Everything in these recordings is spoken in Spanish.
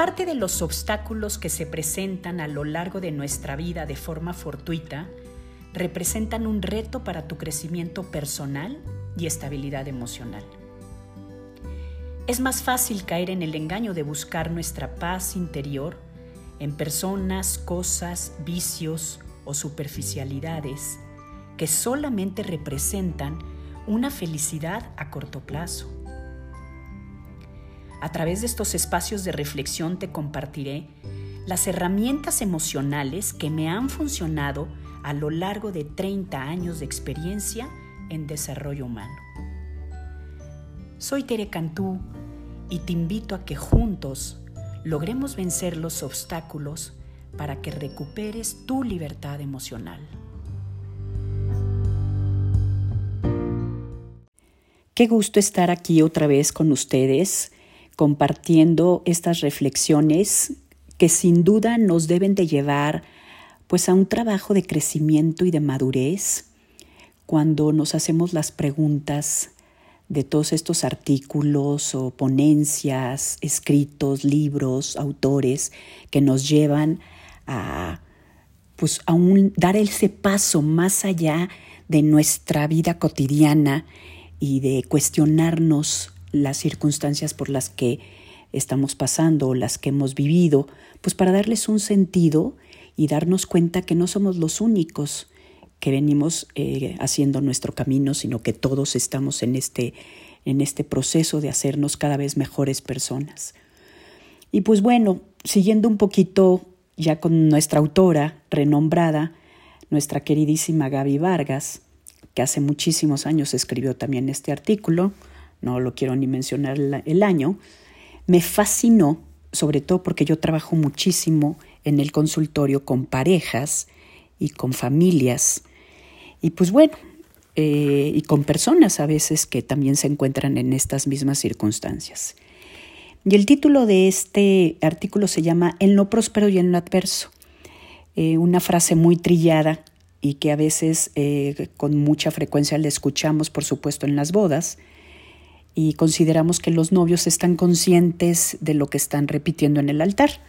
Parte de los obstáculos que se presentan a lo largo de nuestra vida de forma fortuita representan un reto para tu crecimiento personal y estabilidad emocional. Es más fácil caer en el engaño de buscar nuestra paz interior en personas, cosas, vicios o superficialidades que solamente representan una felicidad a corto plazo. A través de estos espacios de reflexión te compartiré las herramientas emocionales que me han funcionado a lo largo de 30 años de experiencia en desarrollo humano. Soy Tere Cantú y te invito a que juntos logremos vencer los obstáculos para que recuperes tu libertad emocional. Qué gusto estar aquí otra vez con ustedes compartiendo estas reflexiones que sin duda nos deben de llevar pues a un trabajo de crecimiento y de madurez cuando nos hacemos las preguntas de todos estos artículos o ponencias, escritos, libros, autores que nos llevan a pues a dar ese paso más allá de nuestra vida cotidiana y de cuestionarnos las circunstancias por las que estamos pasando o las que hemos vivido, pues para darles un sentido y darnos cuenta que no somos los únicos que venimos eh, haciendo nuestro camino, sino que todos estamos en este, en este proceso de hacernos cada vez mejores personas. Y pues bueno, siguiendo un poquito ya con nuestra autora renombrada, nuestra queridísima Gaby Vargas, que hace muchísimos años escribió también este artículo, no lo quiero ni mencionar el año, me fascinó, sobre todo porque yo trabajo muchísimo en el consultorio con parejas y con familias, y pues bueno, eh, y con personas a veces que también se encuentran en estas mismas circunstancias. Y el título de este artículo se llama En lo próspero y en lo adverso. Eh, una frase muy trillada y que a veces eh, con mucha frecuencia le escuchamos, por supuesto, en las bodas, y consideramos que los novios están conscientes de lo que están repitiendo en el altar.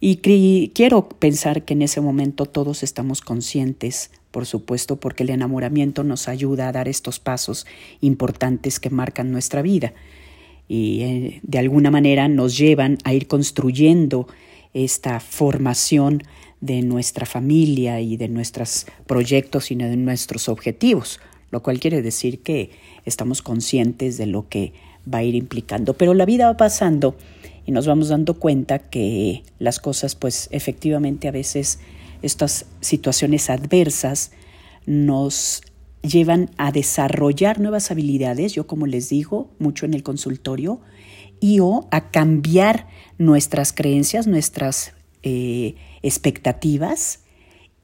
Y quiero pensar que en ese momento todos estamos conscientes, por supuesto, porque el enamoramiento nos ayuda a dar estos pasos importantes que marcan nuestra vida y eh, de alguna manera nos llevan a ir construyendo esta formación de nuestra familia y de nuestros proyectos y de nuestros objetivos, lo cual quiere decir que estamos conscientes de lo que va a ir implicando. Pero la vida va pasando y nos vamos dando cuenta que las cosas, pues efectivamente a veces estas situaciones adversas nos llevan a desarrollar nuevas habilidades, yo como les digo mucho en el consultorio, y o a cambiar nuestras creencias, nuestras eh, expectativas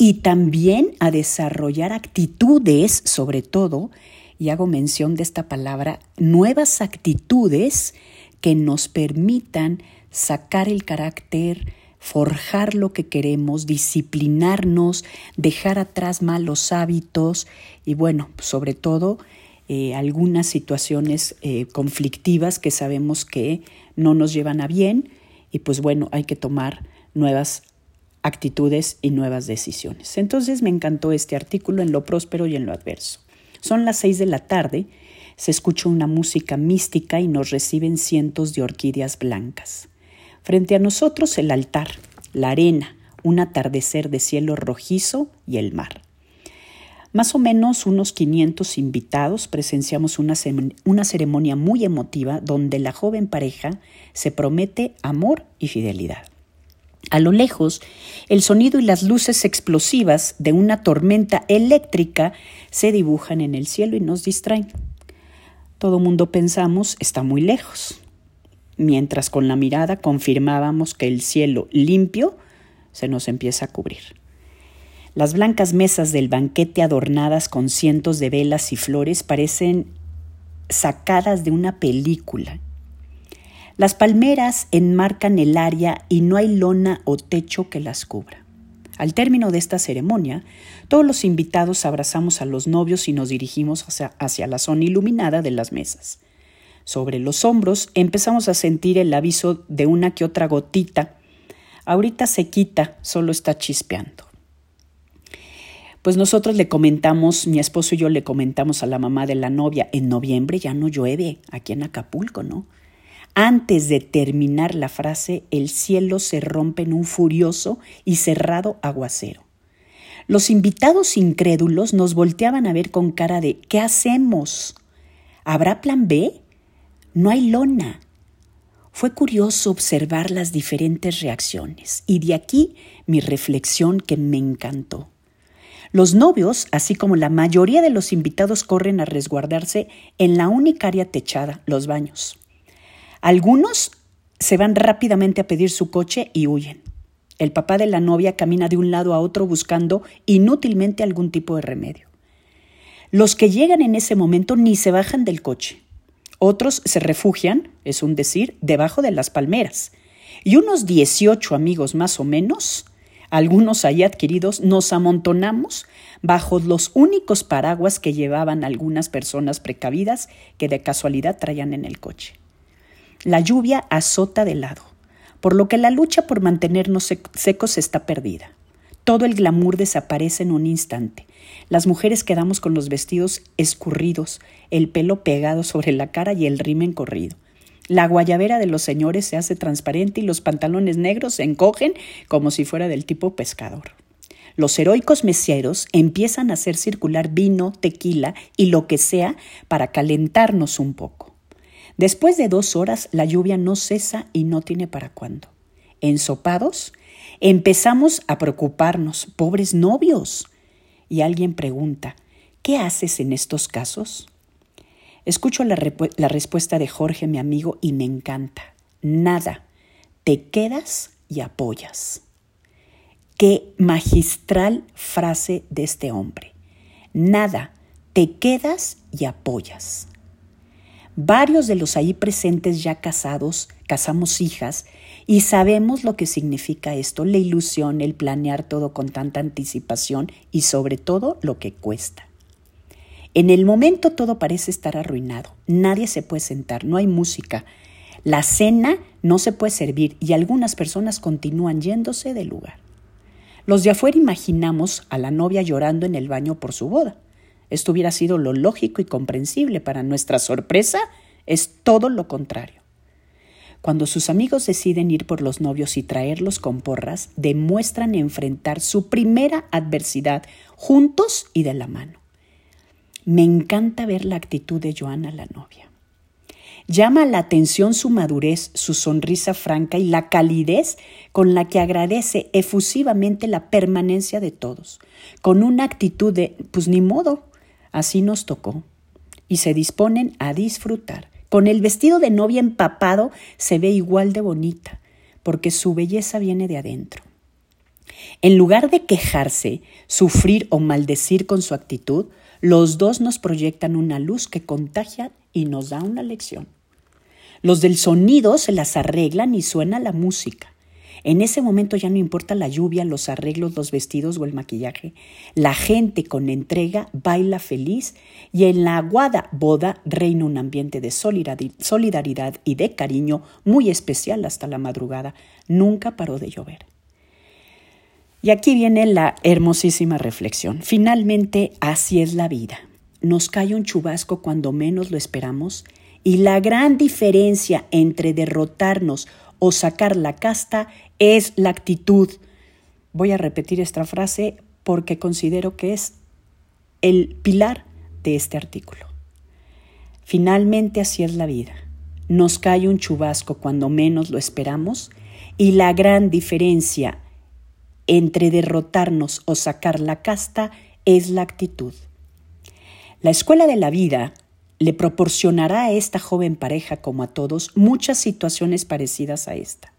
y también a desarrollar actitudes, sobre todo, y hago mención de esta palabra, nuevas actitudes que nos permitan sacar el carácter, forjar lo que queremos, disciplinarnos, dejar atrás malos hábitos y bueno, sobre todo eh, algunas situaciones eh, conflictivas que sabemos que no nos llevan a bien y pues bueno, hay que tomar nuevas actitudes y nuevas decisiones. Entonces me encantó este artículo en lo próspero y en lo adverso. Son las seis de la tarde, se escucha una música mística y nos reciben cientos de orquídeas blancas. Frente a nosotros el altar, la arena, un atardecer de cielo rojizo y el mar. Más o menos unos 500 invitados presenciamos una, una, ceremonia muy emotiva donde la joven pareja se promete amor y fidelidad. A lo lejos, el sonido y las luces explosivas de una tormenta eléctrica se dibujan en el cielo y nos distraen. Todo mundo pensamos está muy lejos, mientras con la mirada confirmábamos que el cielo limpio se nos empieza a cubrir. Las blancas mesas del banquete adornadas con cientos de velas y flores parecen sacadas de una película las palmeras enmarcan el área y no hay lona o techo que las cubra. Al término de esta ceremonia, todos los invitados abrazamos a los novios y nos dirigimos hacia, hacia la zona iluminada de las mesas. sobre los hombros, empezamos a sentir el aviso de una que otra gotita. Ahorita se quita, solo está chispeando. Pues nosotros le comentamos, mi esposo y yo le comentamos a la mamá de la novia, en noviembre ya no llueve aquí en Acapulco, ¿no? Antes de terminar la frase, el cielo se rompe en un furioso y cerrado aguacero. Los invitados incrédulos nos volteaban a ver con cara de ¿qué hacemos? ¿Habrá plan B? No hay lona. Fue curioso observar las diferentes reacciones y de aquí mi reflexión que me encantó. Los novios, así como la mayoría de los invitados, corren a resguardarse en la única área techada, los baños. Algunos se van rápidamente a pedir su coche y huyen. El papá de la novia camina de un lado a otro buscando inútilmente algún tipo de remedio. Los que llegan en ese momento ni se bajan del coche. Otros se refugian, es un decir, debajo de las palmeras. Y unos 18 amigos más o menos, algunos ahí adquiridos, nos amontonamos bajo los únicos paraguas que llevaban algunas personas precavidas que de casualidad traían en el coche. La lluvia azota de lado por lo que la lucha por mantenernos secos está perdida. Todo el glamour desaparece en un instante. Las mujeres quedamos con los vestidos escurridos, el pelo pegado sobre la cara y el rimen corrido. La guayabera de los señores se hace transparente y los pantalones negros se encogen como si fuera del tipo pescador. Los heroicos meseros empiezan a hacer circular vino, tequila y lo que sea para calentarnos un poco. Después de dos horas la lluvia no cesa y no tiene para cuándo. Ensopados, empezamos a preocuparnos, pobres novios. Y alguien pregunta, ¿qué haces en estos casos? Escucho la, la respuesta de Jorge, mi amigo, y me encanta. Nada, te quedas y apoyas. Qué magistral frase de este hombre. Nada, te quedas y apoyas. Varios de los ahí presentes ya casados, casamos hijas y sabemos lo que significa esto, la ilusión, el planear todo con tanta anticipación y sobre todo lo que cuesta. En el momento todo parece estar arruinado, nadie se puede sentar, no hay música, la cena no se puede servir y algunas personas continúan yéndose del lugar. Los de afuera imaginamos a la novia llorando en el baño por su boda. Esto hubiera sido lo lógico y comprensible. Para nuestra sorpresa, es todo lo contrario. Cuando sus amigos deciden ir por los novios y traerlos con porras, demuestran enfrentar su primera adversidad juntos y de la mano. Me encanta ver la actitud de Joana, la novia. Llama la atención su madurez, su sonrisa franca y la calidez con la que agradece efusivamente la permanencia de todos, con una actitud de, pues ni modo, Así nos tocó. Y se disponen a disfrutar. Con el vestido de novia empapado se ve igual de bonita, porque su belleza viene de adentro. En lugar de quejarse, sufrir o maldecir con su actitud, los dos nos proyectan una luz que contagia y nos da una lección. Los del sonido se las arreglan y suena la música. En ese momento ya no importa la lluvia, los arreglos, los vestidos o el maquillaje. La gente con entrega baila feliz y en la aguada boda reina un ambiente de solidaridad y de cariño muy especial hasta la madrugada. Nunca paró de llover. Y aquí viene la hermosísima reflexión. Finalmente, así es la vida. Nos cae un chubasco cuando menos lo esperamos y la gran diferencia entre derrotarnos o sacar la casta es la actitud. Voy a repetir esta frase porque considero que es el pilar de este artículo. Finalmente así es la vida. Nos cae un chubasco cuando menos lo esperamos y la gran diferencia entre derrotarnos o sacar la casta es la actitud. La escuela de la vida le proporcionará a esta joven pareja como a todos muchas situaciones parecidas a esta.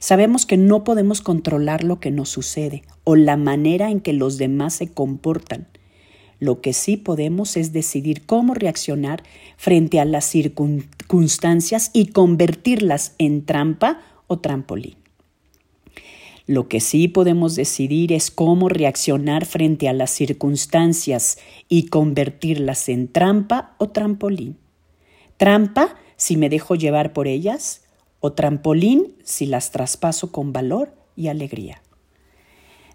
Sabemos que no podemos controlar lo que nos sucede o la manera en que los demás se comportan. Lo que sí podemos es decidir cómo reaccionar frente a las circunstancias y convertirlas en trampa o trampolín. Lo que sí podemos decidir es cómo reaccionar frente a las circunstancias y convertirlas en trampa o trampolín. Trampa si me dejo llevar por ellas o trampolín si las traspaso con valor y alegría.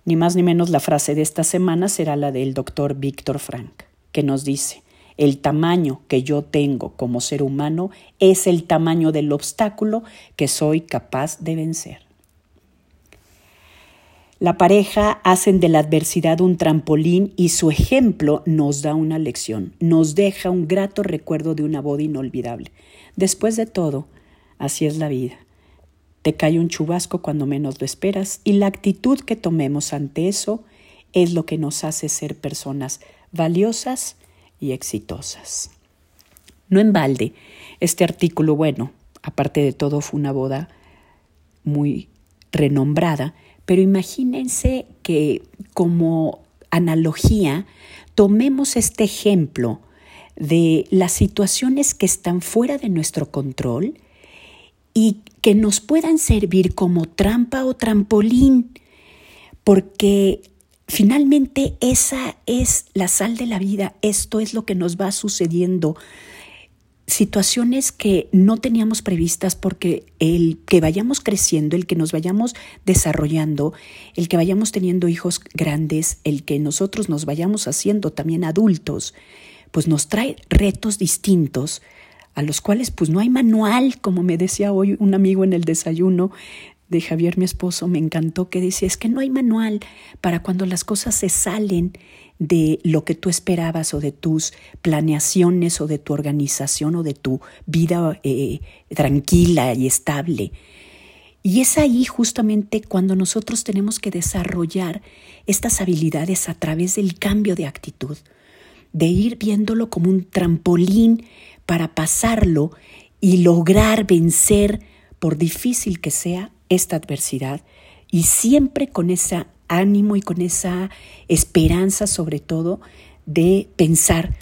Ni más ni menos la frase de esta semana será la del doctor Víctor Frank, que nos dice, el tamaño que yo tengo como ser humano es el tamaño del obstáculo que soy capaz de vencer. La pareja hacen de la adversidad un trampolín y su ejemplo nos da una lección, nos deja un grato recuerdo de una boda inolvidable. Después de todo, así es la vida. Te cae un chubasco cuando menos lo esperas y la actitud que tomemos ante eso es lo que nos hace ser personas valiosas y exitosas. No en balde, este artículo, bueno, aparte de todo fue una boda muy renombrada, pero imagínense que como analogía tomemos este ejemplo de las situaciones que están fuera de nuestro control y que nos puedan servir como trampa o trampolín, porque finalmente esa es la sal de la vida, esto es lo que nos va sucediendo situaciones que no teníamos previstas porque el que vayamos creciendo, el que nos vayamos desarrollando, el que vayamos teniendo hijos grandes, el que nosotros nos vayamos haciendo también adultos, pues nos trae retos distintos a los cuales pues no hay manual, como me decía hoy un amigo en el desayuno de Javier, mi esposo, me encantó que decía, es que no hay manual para cuando las cosas se salen de lo que tú esperabas o de tus planeaciones o de tu organización o de tu vida eh, tranquila y estable. Y es ahí justamente cuando nosotros tenemos que desarrollar estas habilidades a través del cambio de actitud, de ir viéndolo como un trampolín para pasarlo y lograr vencer, por difícil que sea, esta adversidad y siempre con esa ánimo y con esa esperanza sobre todo de pensar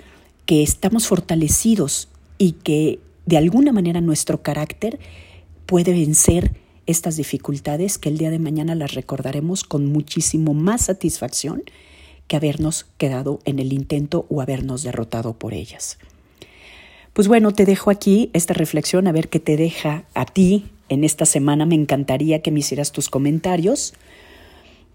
que estamos fortalecidos y que de alguna manera nuestro carácter puede vencer estas dificultades que el día de mañana las recordaremos con muchísimo más satisfacción que habernos quedado en el intento o habernos derrotado por ellas. Pues bueno, te dejo aquí esta reflexión a ver qué te deja a ti en esta semana. Me encantaría que me hicieras tus comentarios.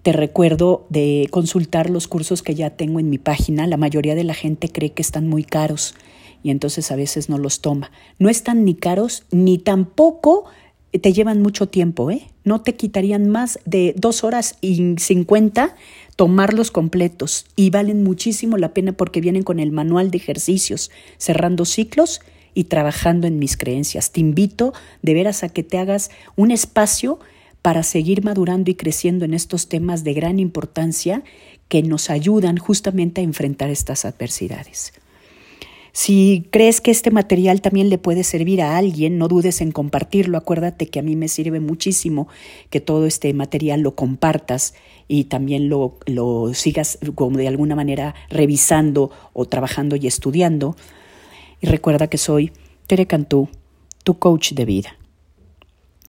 Te recuerdo de consultar los cursos que ya tengo en mi página. La mayoría de la gente cree que están muy caros y entonces a veces no los toma. No están ni caros ni tampoco te llevan mucho tiempo, ¿eh? No te quitarían más de dos horas y cincuenta tomarlos completos y valen muchísimo la pena porque vienen con el manual de ejercicios, cerrando ciclos y trabajando en mis creencias. Te invito de veras a que te hagas un espacio para seguir madurando y creciendo en estos temas de gran importancia que nos ayudan justamente a enfrentar estas adversidades. Si crees que este material también le puede servir a alguien, no dudes en compartirlo. Acuérdate que a mí me sirve muchísimo que todo este material lo compartas y también lo, lo sigas como de alguna manera revisando o trabajando y estudiando. Y recuerda que soy Tere Cantú, tu coach de vida.